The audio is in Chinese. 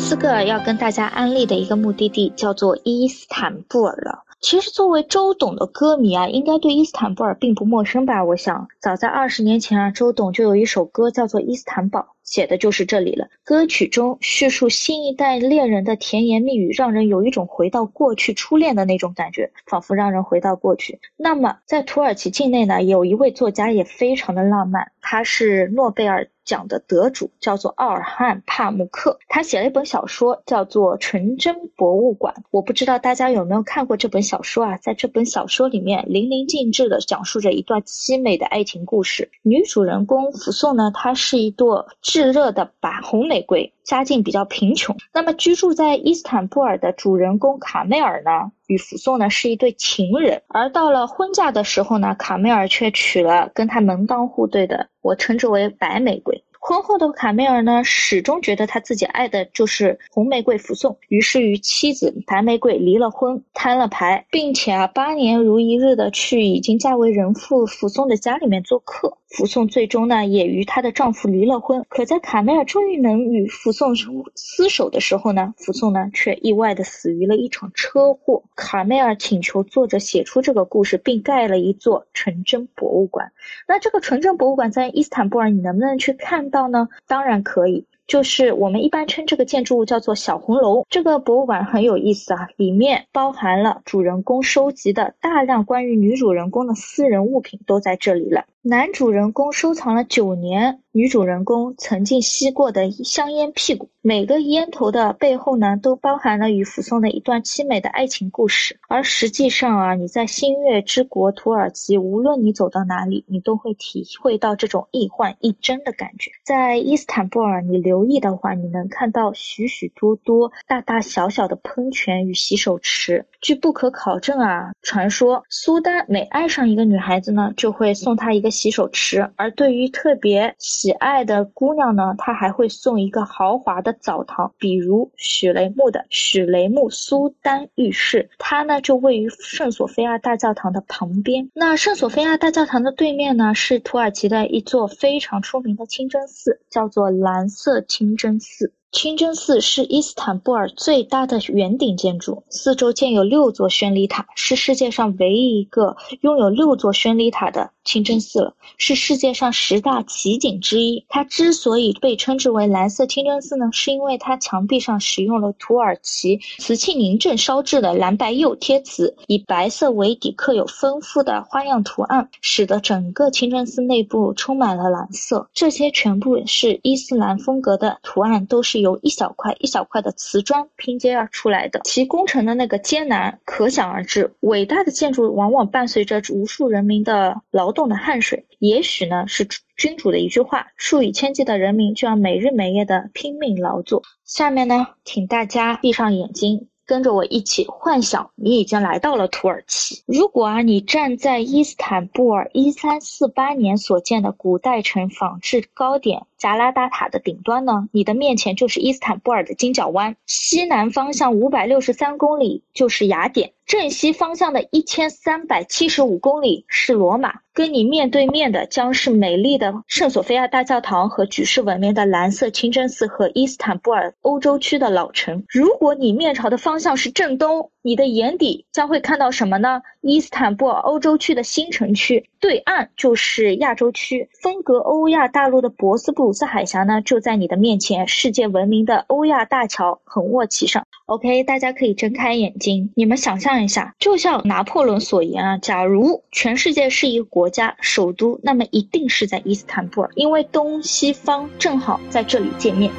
四个要跟大家安利的一个目的地叫做伊斯坦布尔了。其实，作为周董的歌迷啊，应该对伊斯坦布尔并不陌生吧？我想，早在二十年前啊，周董就有一首歌叫做《伊斯坦堡》，写的就是这里了。歌曲中叙述新一代恋人的甜言蜜语，让人有一种回到过去初恋的那种感觉，仿佛让人回到过去。那么，在土耳其境内呢，有一位作家也非常的浪漫，他是诺贝尔。奖的得主叫做奥尔汉帕慕克，他写了一本小说叫做《纯真博物馆》。我不知道大家有没有看过这本小说啊？在这本小说里面，淋漓尽致的讲述着一段凄美的爱情故事。女主人公福颂呢，她是一朵炙热的白红玫瑰，家境比较贫穷。那么居住在伊斯坦布尔的主人公卡梅尔呢，与福颂呢是一对情人。而到了婚嫁的时候呢，卡梅尔却娶了跟他门当户对的，我称之为白玫瑰。婚后的卡梅尔呢，始终觉得他自己爱的就是红玫瑰福颂，于是与妻子白玫瑰离了婚，摊了牌，并且啊，八年如一日的去已经嫁为人妇福颂的家里面做客。福颂最终呢，也与她的丈夫离了婚。可在卡梅尔终于能与福颂厮守的时候呢，福颂呢却意外的死于了一场车祸。卡梅尔请求作者写出这个故事，并盖了一座纯真博物馆。那这个纯真博物馆在伊斯坦布尔，你能不能去看到呢？当然可以。就是我们一般称这个建筑物叫做小红楼。这个博物馆很有意思啊，里面包含了主人公收集的大量关于女主人公的私人物品，都在这里了。男主人公收藏了九年，女主人公曾经吸过的香烟屁股，每个烟头的背后呢，都包含了与福松的一段凄美的爱情故事。而实际上啊，你在星月之国土耳其，无论你走到哪里，你都会体会到这种一幻一真的感觉。在伊斯坦布尔，你留意的话，你能看到许许多多大大小小的喷泉与洗手池。据不可考证啊，传说苏丹每爱上一个女孩子呢，就会送她一个。洗手池，而对于特别喜爱的姑娘呢，他还会送一个豪华的澡堂，比如许雷木的许雷木苏丹浴室，它呢就位于圣索菲亚大教堂的旁边。那圣索菲亚大教堂的对面呢，是土耳其的一座非常出名的清真寺，叫做蓝色清真寺。清真寺是伊斯坦布尔最大的圆顶建筑，四周建有六座宣礼塔，是世界上唯一一个拥有六座宣礼塔的清真寺了，是世界上十大奇景之一。它之所以被称之为蓝色清真寺呢，是因为它墙壁上使用了土耳其瓷器凝镇烧制的蓝白釉贴瓷，以白色为底，刻有丰富的花样图案，使得整个清真寺内部充满了蓝色。这些全部是伊斯兰风格的图案，都是。由一小块一小块的瓷砖拼接而出来的，其工程的那个艰难可想而知。伟大的建筑往往伴随着无数人民的劳动的汗水，也许呢是君主的一句话：数以千计的人民就要每日每夜的拼命劳作。下面呢，请大家闭上眼睛。跟着我一起幻想，你已经来到了土耳其。如果啊，你站在伊斯坦布尔一三四八年所建的古代城仿制高点加拉大塔的顶端呢，你的面前就是伊斯坦布尔的金角湾。西南方向五百六十三公里就是雅典。正西方向的一千三百七十五公里是罗马，跟你面对面的将是美丽的圣索菲亚大教堂和举世闻名的蓝色清真寺和伊斯坦布尔欧洲区的老城。如果你面朝的方向是正东，你的眼底将会看到什么呢？伊斯坦布尔欧洲区的新城区，对岸就是亚洲区，分隔欧亚大陆的博斯布鲁斯海峡呢就在你的面前，世界闻名的欧亚大桥横卧其上。OK，大家可以睁开眼睛，你们想象一下，就像拿破仑所言啊，假如全世界是一个国家首都，那么一定是在伊斯坦布尔，因为东西方正好在这里见面。